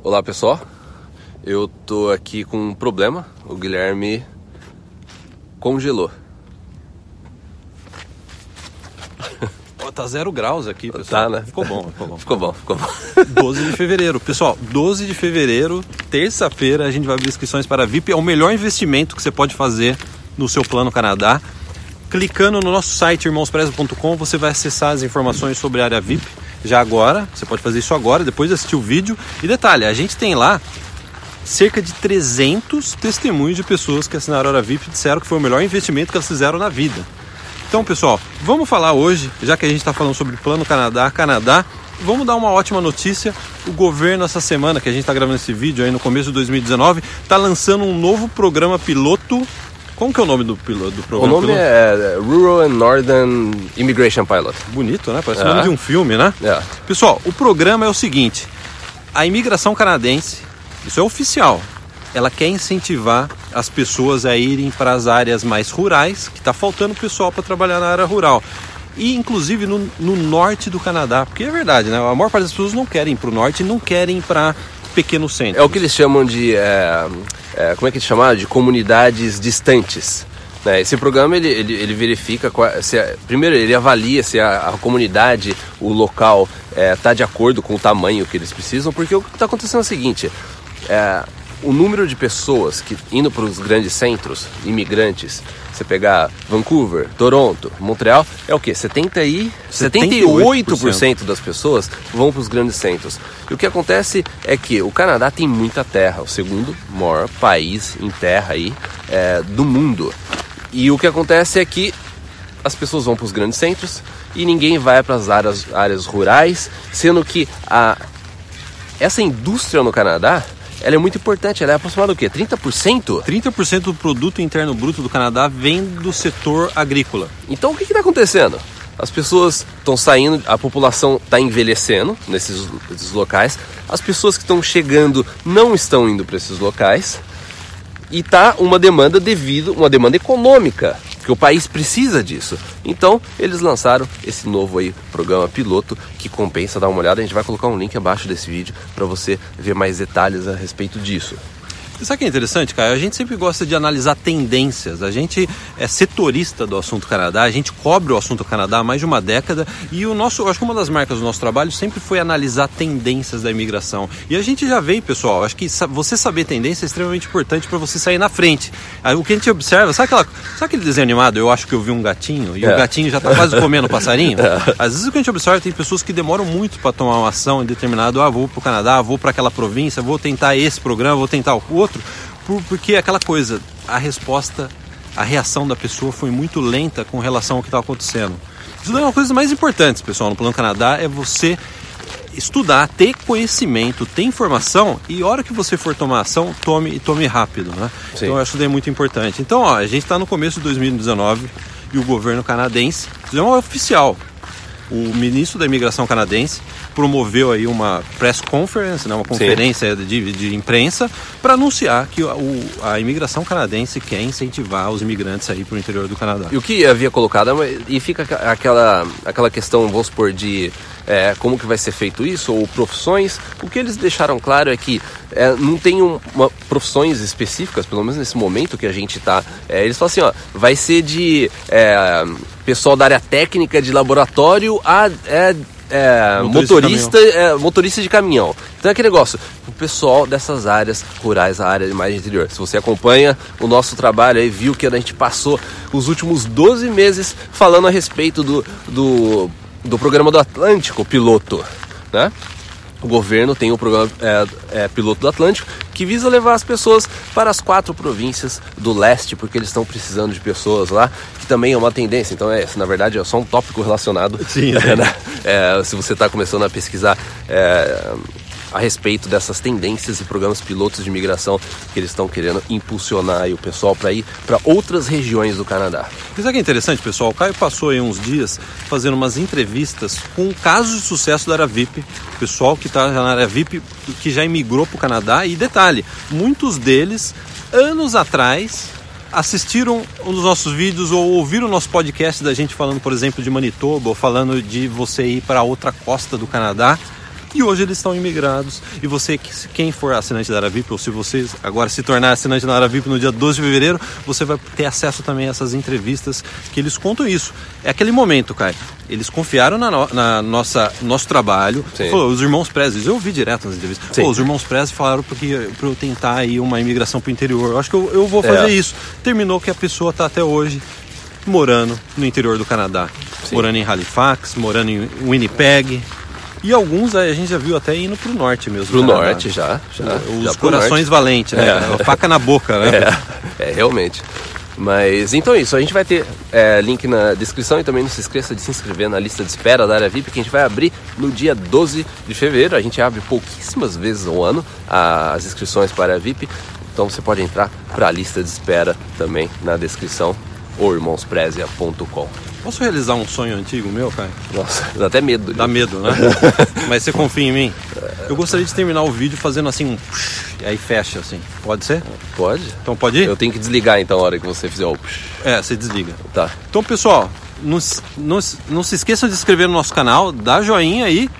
Olá pessoal, eu tô aqui com um problema. O Guilherme congelou. Ó, tá zero graus aqui, pessoal. Tá, né? Ficou bom, ficou bom. Ficou bom, ficou bom. 12 de fevereiro. Pessoal, 12 de fevereiro, terça-feira, a gente vai abrir inscrições para a VIP. É o melhor investimento que você pode fazer no seu plano Canadá. Clicando no nosso site irmãospreza.com, você vai acessar as informações sobre a área VIP já agora. Você pode fazer isso agora, depois de assistir o vídeo. E detalhe, a gente tem lá cerca de 300 testemunhos de pessoas que assinaram a área VIP e disseram que foi o melhor investimento que elas fizeram na vida. Então, pessoal, vamos falar hoje, já que a gente está falando sobre Plano Canadá, Canadá, vamos dar uma ótima notícia. O governo, essa semana que a gente está gravando esse vídeo aí no começo de 2019, está lançando um novo programa piloto. Como que é o nome do, piloto, do O programa nome piloto? é Rural and Northern Immigration Pilot. Bonito, né? Parece o É. nome de um filme, né? É. Pessoal, o programa é o seguinte: a imigração canadense, isso é oficial, ela quer incentivar as pessoas a irem para as áreas mais rurais, que está faltando pessoal para trabalhar na área rural. E inclusive no, no norte do Canadá, porque é verdade, né? A maior parte das pessoas não querem ir para o norte não querem ir para pequenos centros. É o que eles chamam de. é, é, como é que eles chamaram? De comunidades distantes. né? Esse programa ele, ele, ele verifica. Se a- primeiro, ele avalia se a, a comunidade, o local, está de acordo com o tamanho que eles precisam, porque o que está acontecendo é o seguinte: é, o número de pessoas que indo para os grandes centros, imigrantes, você pegar Vancouver, Toronto, Montreal, é o quê? 70 e 78% das pessoas vão para os grandes centros. E o que acontece é que o Canadá tem muita terra, o segundo maior país em terra aí é, do mundo. E o que acontece é que as pessoas vão para os grandes centros e ninguém vai para as áreas, áreas rurais, sendo que a, essa indústria no Canadá ela é muito importante, ela é aproximada do quê? 30%? 30% do produto interno bruto do Canadá vem do setor agrícola. Então o que está acontecendo? As pessoas estão saindo, a população está envelhecendo nesses, nesses locais, as pessoas que estão chegando não estão indo para esses locais e tá uma demanda devido, uma demanda econômica, porque o país precisa disso. Então eles lançaram esse novo aí programa piloto que compensa, dá uma olhada, a gente vai colocar um link abaixo desse vídeo para você ver mais detalhes a respeito disso. Sabe o que é interessante, Caio? A gente sempre gosta de analisar tendências. A gente é setorista do assunto Canadá, a gente cobre o assunto Canadá há mais de uma década e o nosso, acho que uma das marcas do nosso trabalho sempre foi analisar tendências da imigração. E a gente já veio, pessoal, acho que você saber tendência é extremamente importante para você sair na frente. O que a gente observa, sabe, aquela, sabe aquele desenho animado? Eu acho que eu vi um gatinho e É. o gatinho já está quase comendo o passarinho. Às vezes o que a gente observa tem pessoas que demoram muito para tomar uma ação em determinado, ah, vou para o Canadá, vou para aquela província, vou tentar esse programa, vou tentar o outro, por- porque aquela coisa, a resposta, a reação da pessoa foi muito lenta com relação ao que estava acontecendo. Isso é uma das coisas mais importantes, pessoal, no Plano Canadá, é você estudar, ter conhecimento, ter informação e a hora que você for tomar ação, tome e tome rápido, né? Sim. Então eu acho que é muito importante. Então, ó, a gente está no começo de 2019 e o governo canadense, isso é um oficial, o ministro da imigração canadense promoveu aí uma press conference, né, uma conferência de, de imprensa para anunciar que o, a imigração canadense quer incentivar os imigrantes aí para o interior do Canadá. E o que havia colocado, é- e fica aquela, aquela questão, vamos supor, de é, como que vai ser feito isso, ou profissões, o que eles deixaram claro é que é, não tem um- uma, profissões específicas, pelo menos nesse momento que a gente está. eles falam assim, ó, vai ser de é, pessoal da área técnica de laboratório a é, é, Motorista de motorista, é, motorista de caminhão. Então é aquele negócio, o pessoal dessas áreas rurais, a área mais interior. Se você acompanha o nosso trabalho aí, viu que a gente passou os últimos 12 meses falando a respeito do, do, do programa do Atlântico piloto, né? O governo tem o programa é, é, Piloto do Atlântico que visa levar as pessoas para as quatro províncias do leste, porque eles estão precisando de pessoas lá, que também é uma tendência. Então, é, na verdade, é só um tópico relacionado. Sim, é, né? É, se você está começando a pesquisar é, a respeito dessas tendências e programas pilotos de imigração que eles estão querendo impulsionar o pessoal para ir para outras regiões do Canadá. Isso aqui é interessante, pessoal. O Caio passou aí uns dias fazendo umas entrevistas com casos de sucesso da área VIP. Pessoal que está na área VIP, que já imigrou para o Canadá. E detalhe, muitos deles, anos atrás, assistiram um dos nossos vídeos ou ouviram o nosso podcast da gente falando, por exemplo, de Manitoba ou falando de você ir para outra costa do Canadá. E hoje eles estão imigrados. E você, quem for assinante da Aravip, ou se você agora se tornar assinante da Aravip no dia 12 de fevereiro, você vai ter acesso também a essas entrevistas que eles contam isso. É aquele momento, Caio. Eles confiaram na, no, na nossa nosso trabalho. Falou, os irmãos Prezes, eu ouvi direto nas entrevistas. Pô, os irmãos Prezes falaram porque para eu tentar aí uma imigração para o interior. Eu acho que eu, eu vou fazer é. isso. Terminou que a pessoa está até hoje morando no interior do Canadá. Sim. Morando em Halifax, morando em Winnipeg. E alguns a gente já viu até indo pro norte mesmo. Pro norte já, já. Os já corações valentes, né? É. faca na boca, né? É, é, realmente. Mas então é isso, a gente vai ter é, link na descrição e também não se esqueça de se inscrever na lista de espera da área VIP que a gente vai abrir no dia 12 de fevereiro. A gente abre pouquíssimas vezes ao ano as inscrições para a VIP, então você pode entrar para a lista de espera também na descrição ou irmãosprezia.com. Posso realizar um sonho antigo meu, cara? Nossa, dá até medo. Dá medo, né? Mas você confia em mim? Eu gostaria de terminar o vídeo fazendo assim um e aí fecha assim. Pode ser? Pode. Então pode ir? Eu tenho que desligar então a hora que você fizer o É, você desliga. Tá. Então, pessoal, não, não, não se esqueçam de se inscrever no nosso canal, dá joinha aí